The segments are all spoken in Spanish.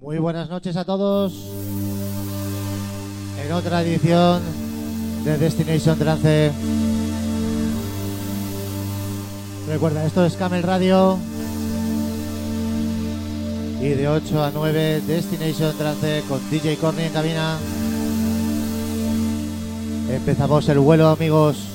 Muy buenas noches a todos. En otra edición de Destination Trance. Recuerda, esto es Camel Radio. Y de 8 a 9 Destination Trance con DJ Corny en cabina. Empezamos el vuelo, amigos.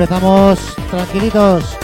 Empezamos tranquilitos.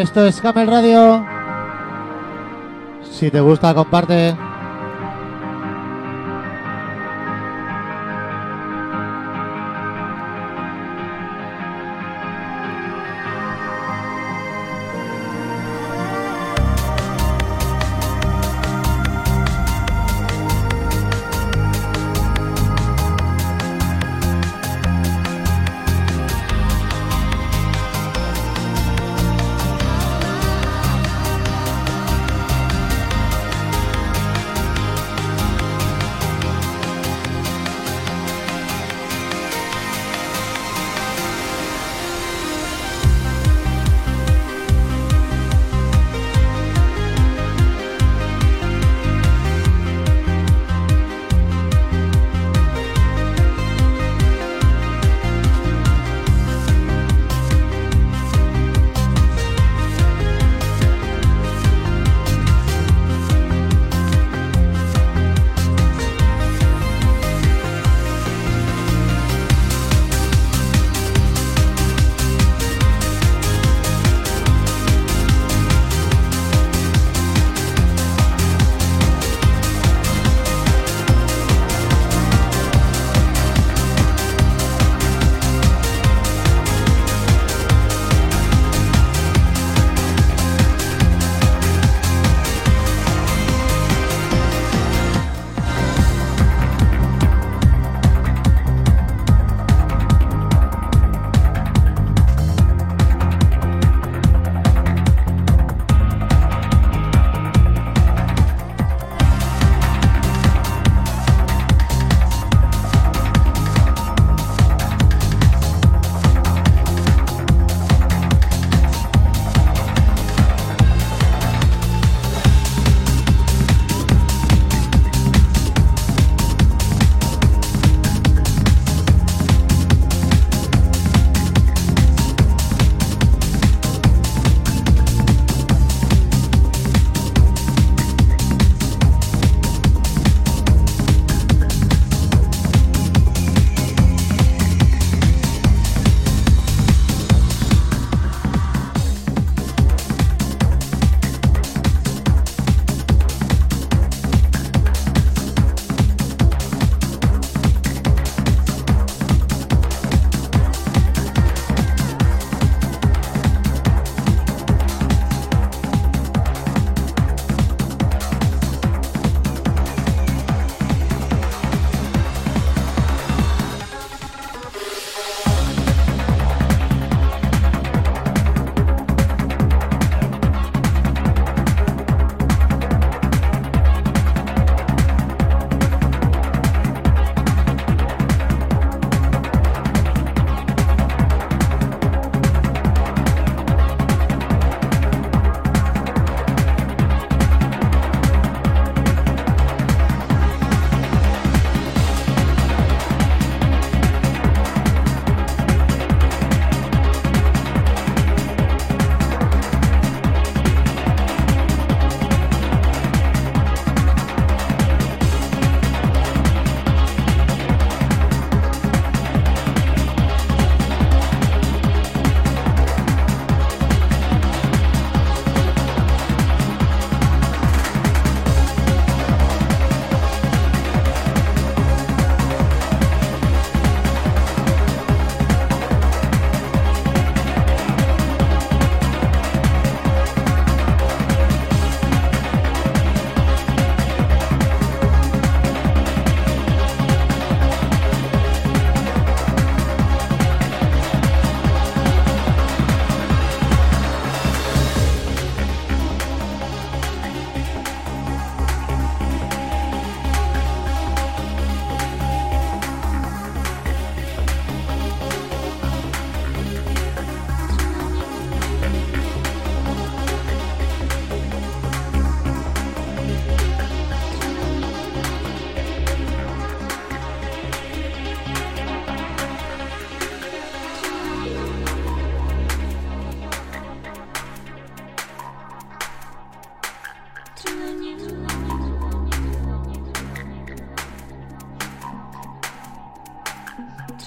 Esto es Camel Radio. Si te gusta, comparte.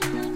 National.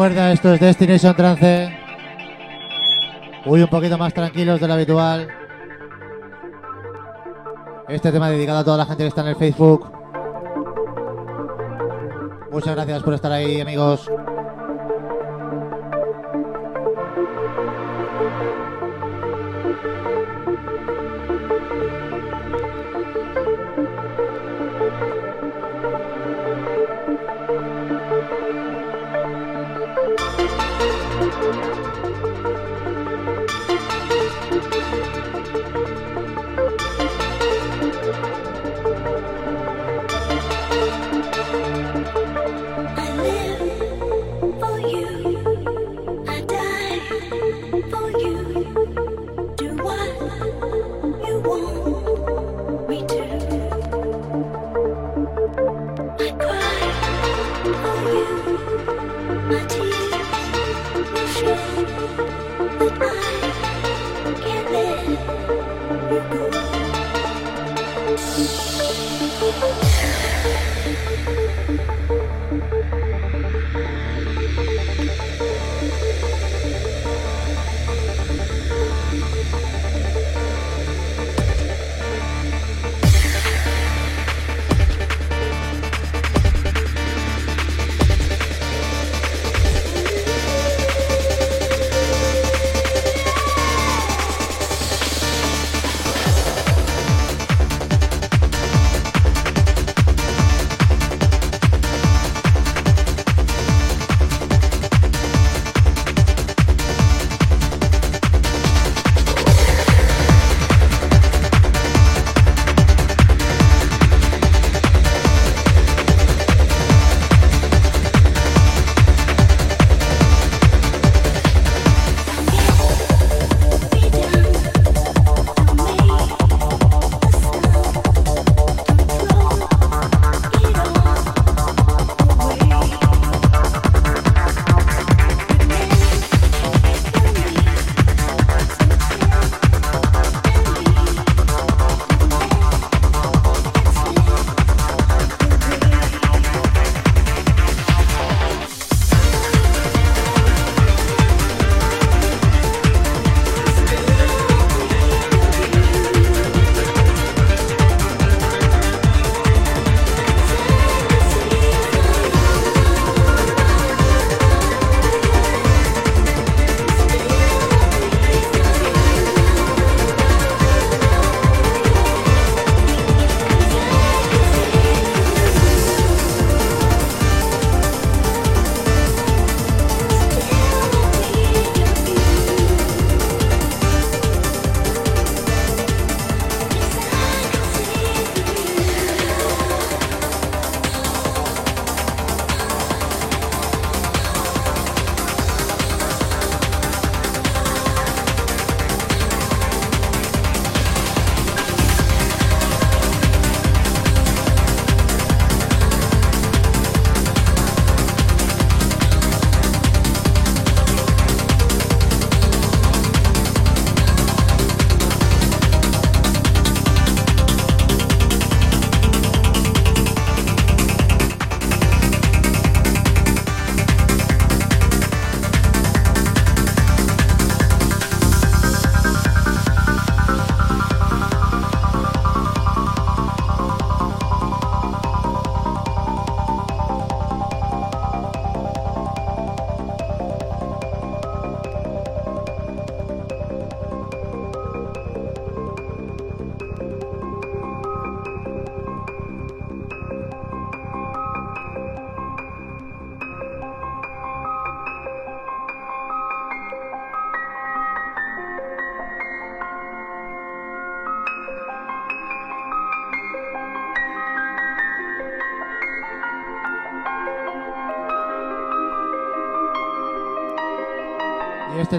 Recuerda, esto es Destination Trance. Uy, un poquito más tranquilos de lo habitual. Este tema dedicado a toda la gente que está en el Facebook. Muchas gracias por estar ahí, amigos.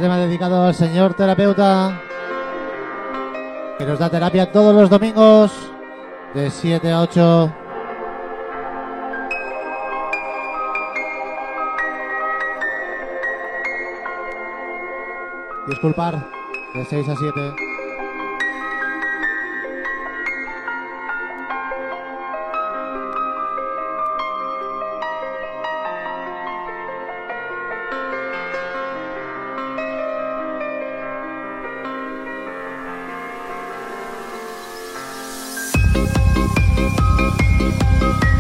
Tema dedicado al señor terapeuta que nos da terapia todos los domingos de 7 a 8. Disculpar, de 6 a 7. Música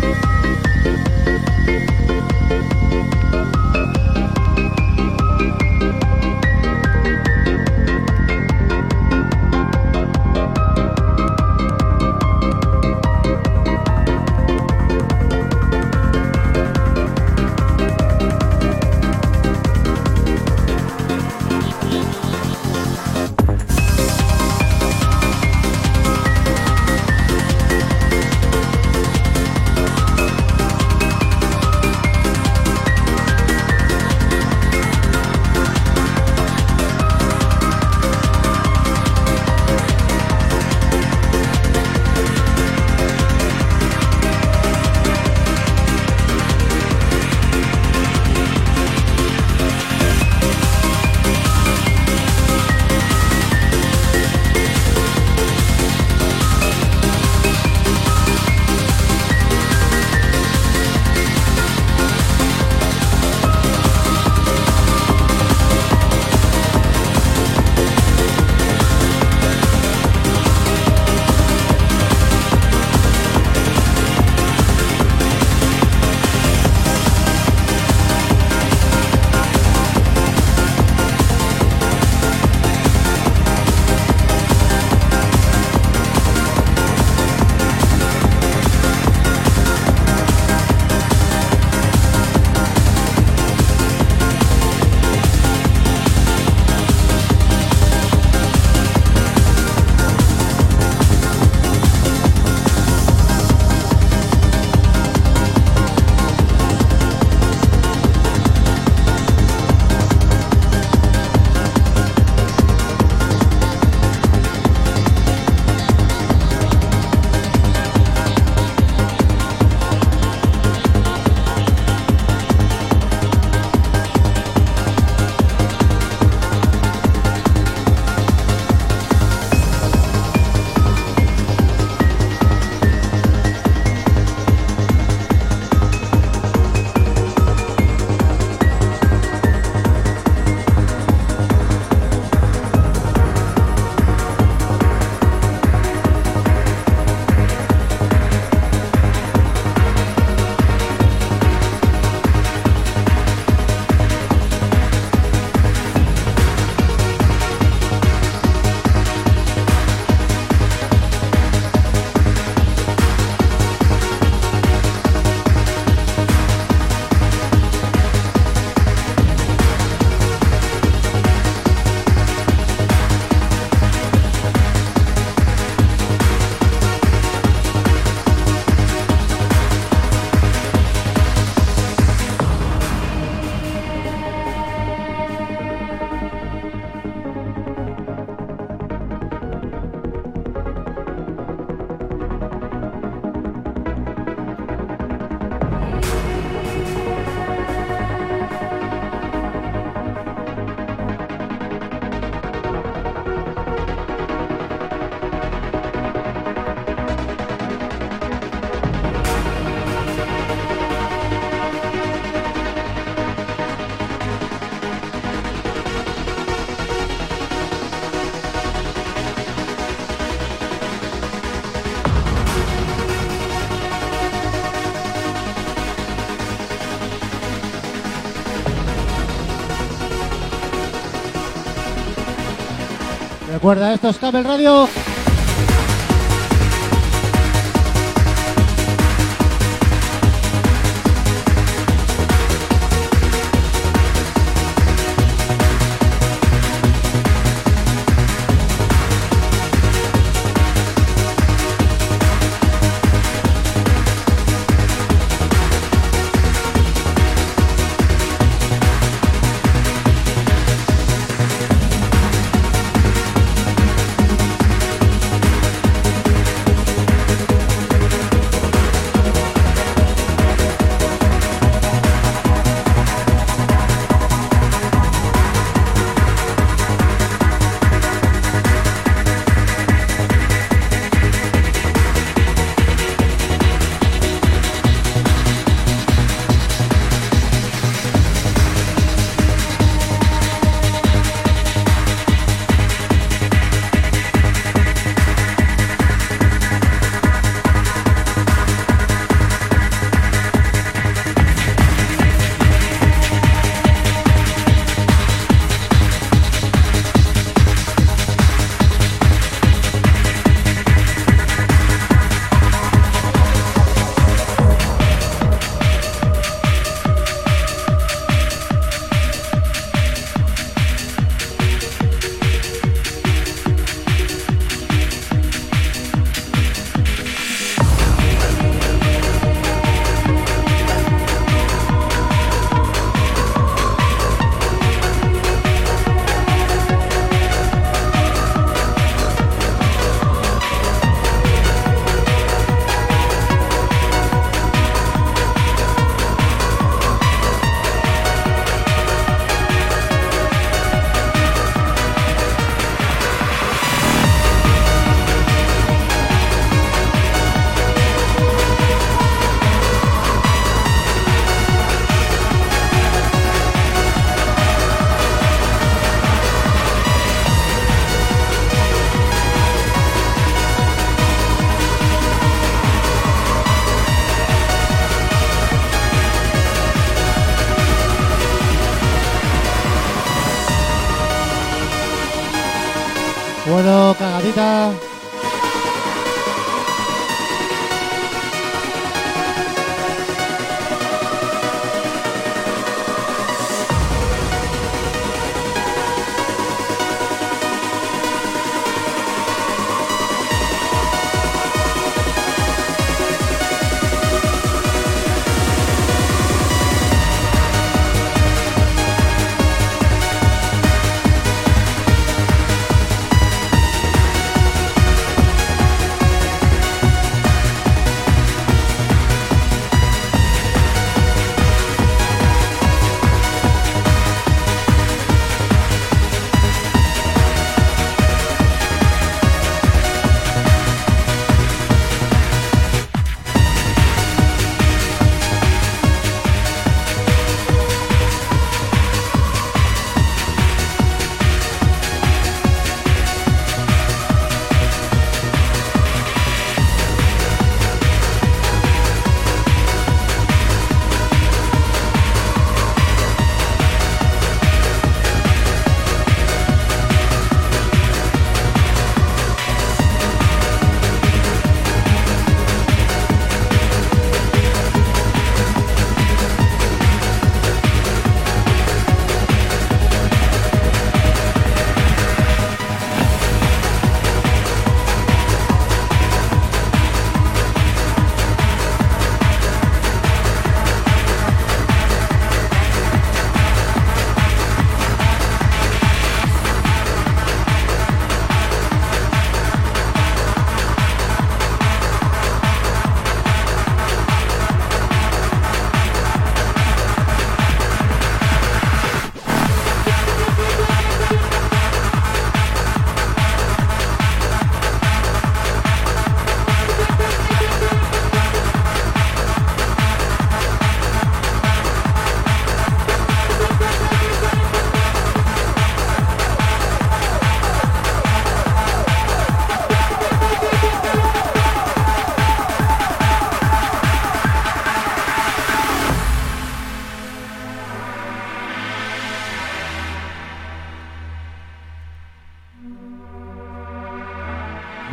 Recuerda, esto es Cable Radio.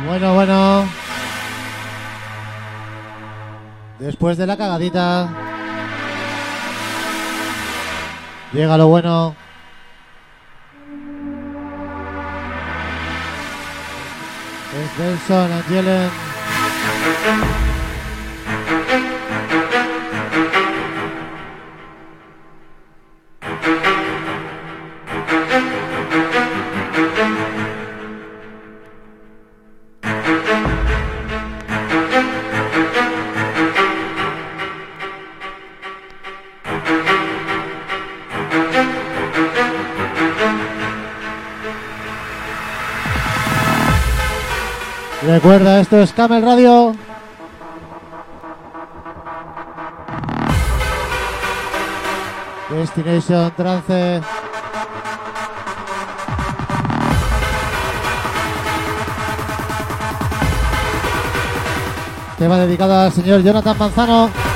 Bueno, bueno. Después de la cagadita. Llega lo bueno. Es Nelson Angelen. Esto es Camel Radio. Destination Trance. Tema dedicado al señor Jonathan Manzano.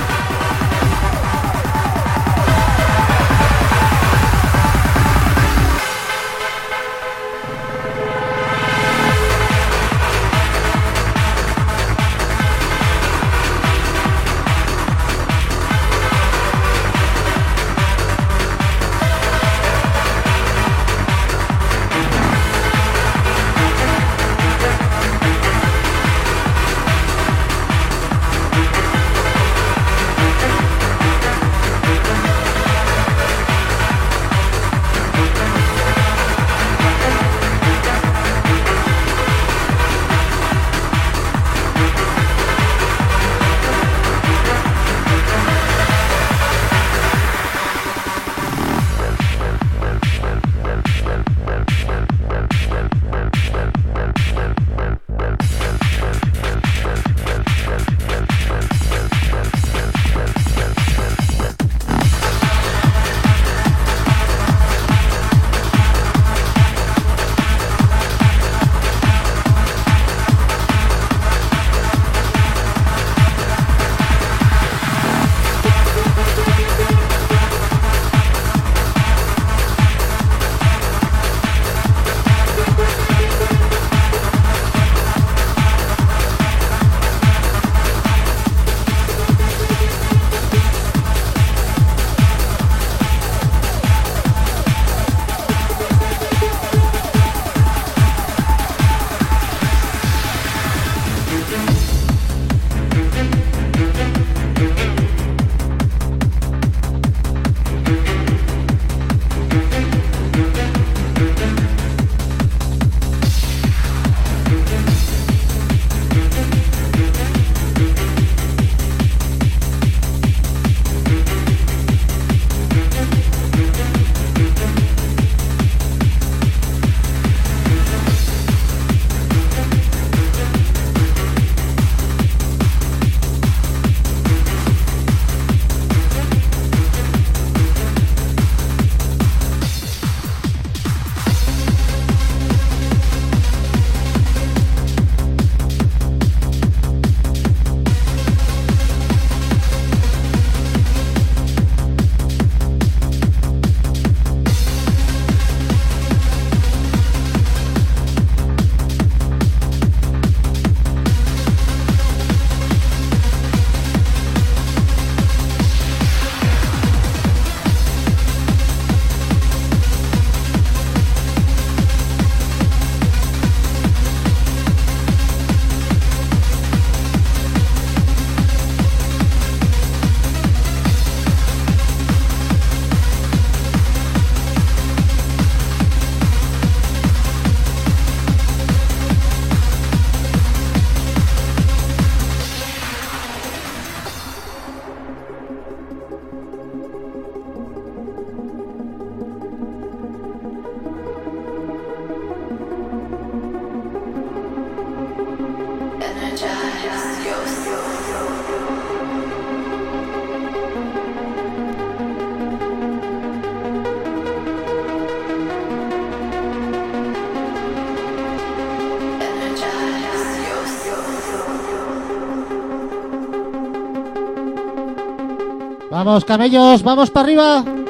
Vamos, camellos, vamos para arriba.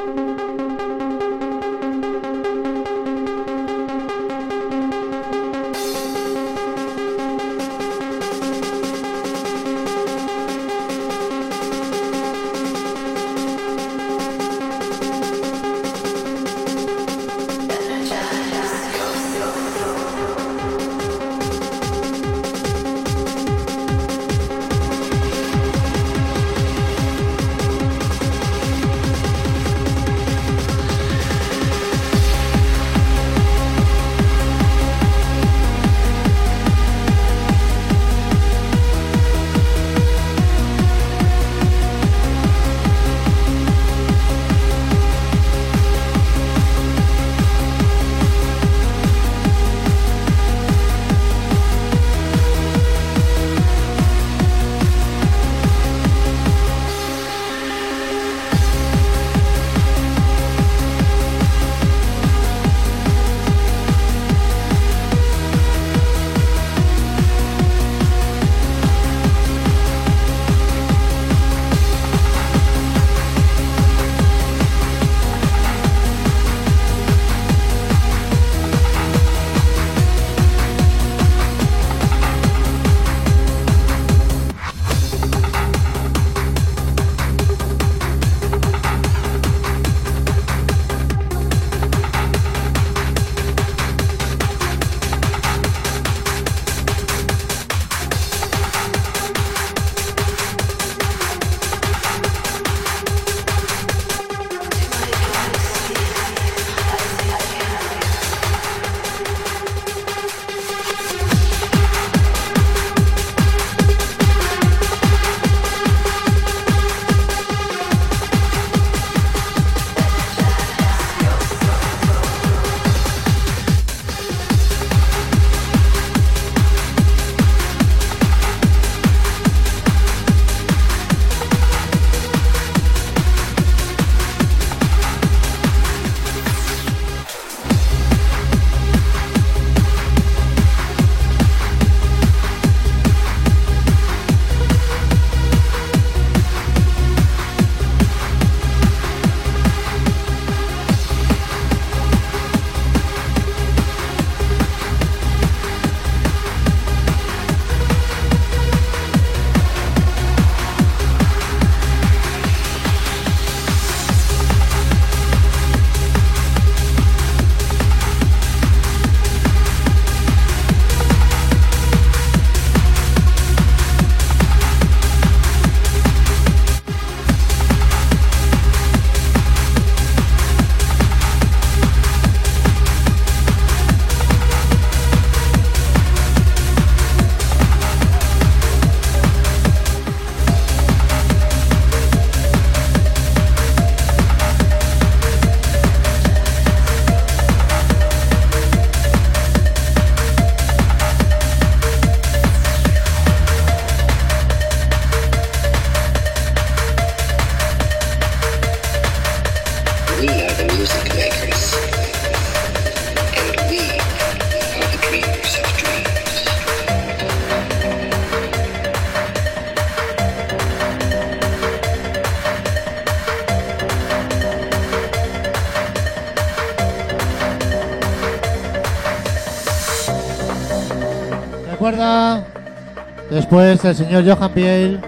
El señor Johan Piel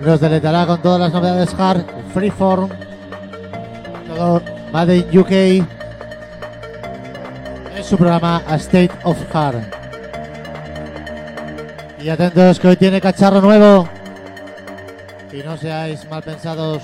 nos deletará con todas las novedades hard, freeform, todo Made in UK en su programa A State of Hard. Y atentos que hoy tiene cacharro nuevo y no seáis mal pensados.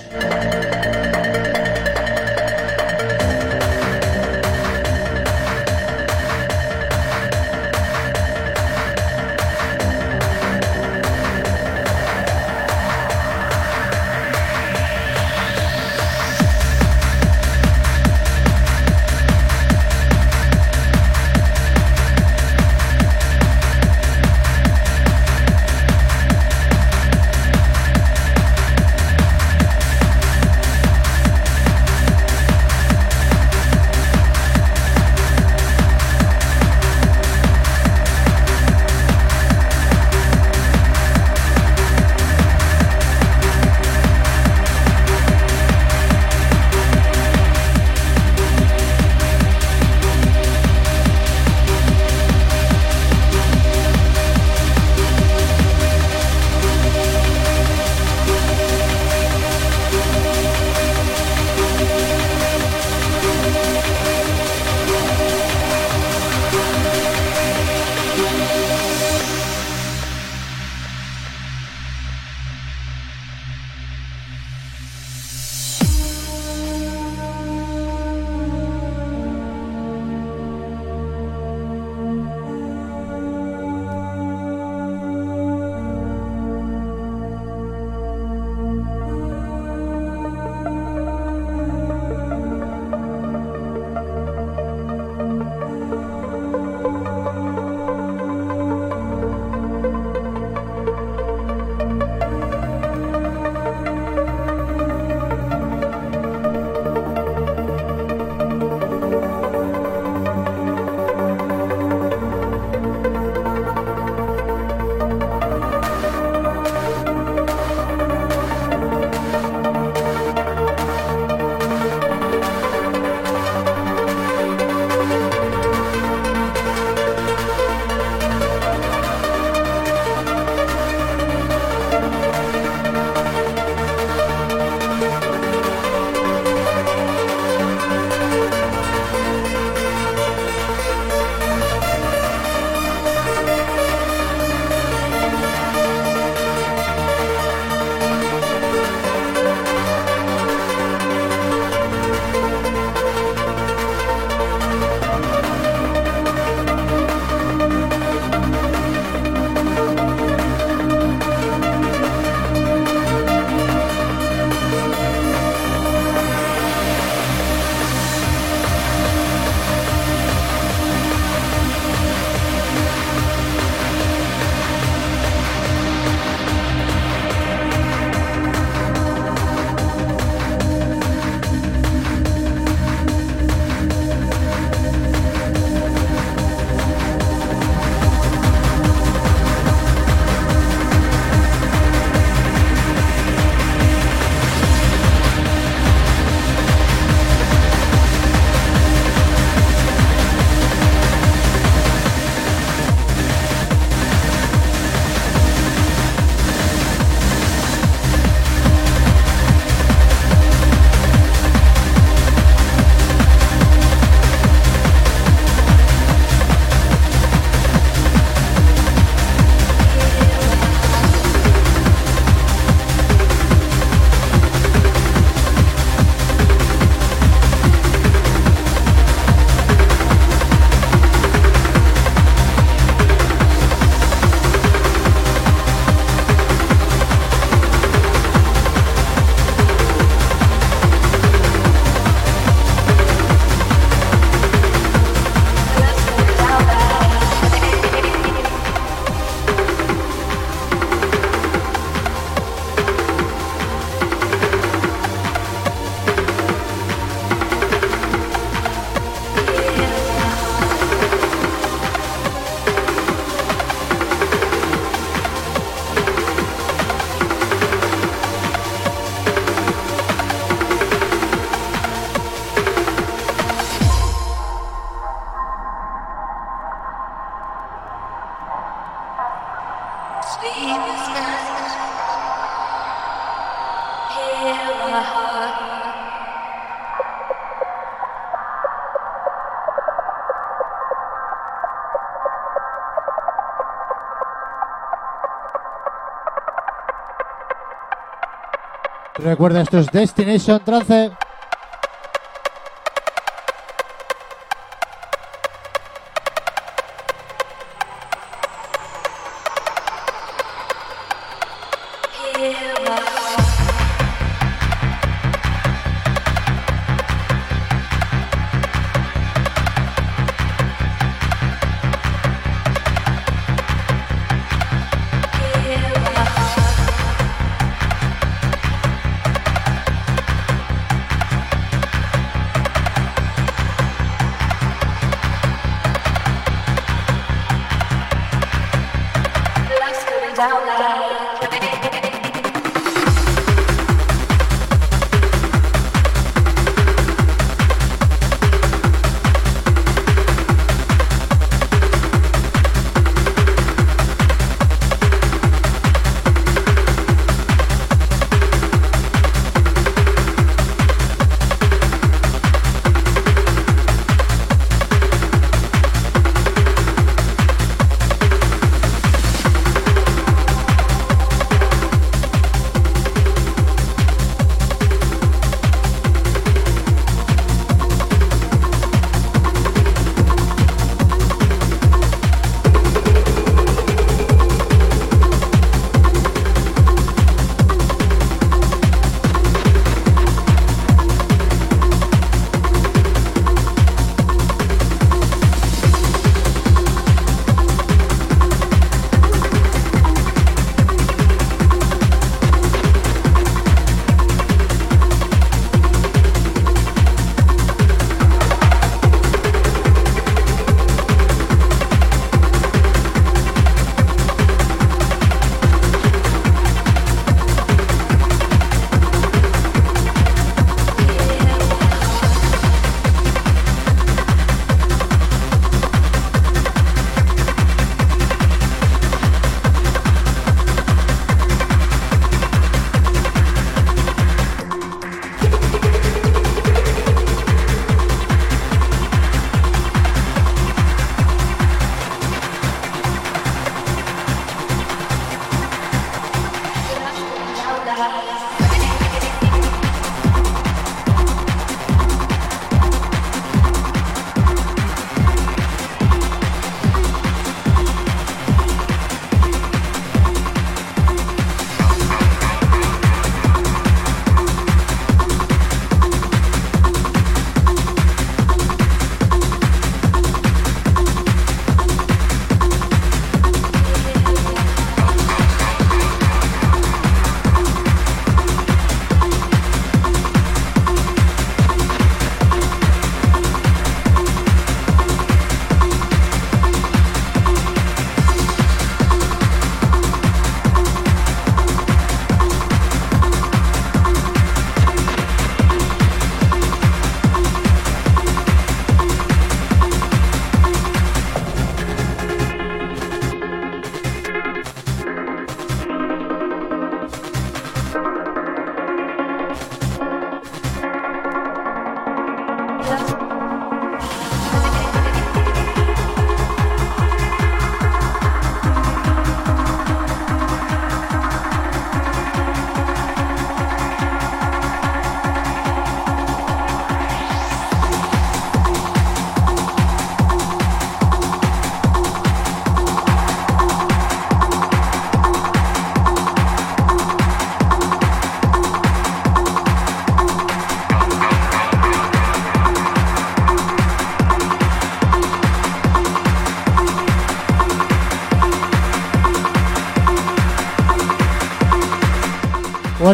Recuerda, esto es Destination Trance.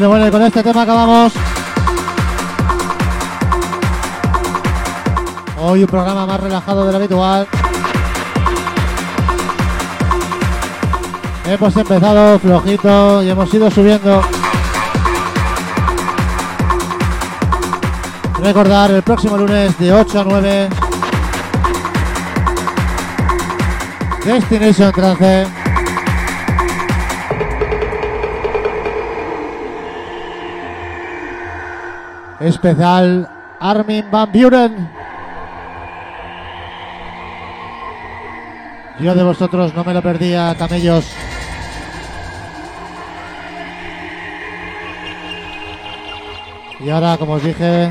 Bueno, bueno, y con este tema acabamos. Hoy un programa más relajado de lo habitual. Hemos empezado flojito y hemos ido subiendo. Recordar el próximo lunes de 8 a 9. Destination Trance. Especial Armin Van Buren. Yo de vosotros no me lo perdía, camellos. Y ahora, como os dije,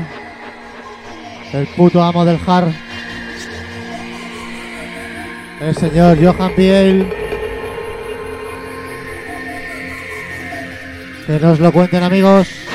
el puto amo del hard, el señor Johan Biel. Que nos lo cuenten amigos.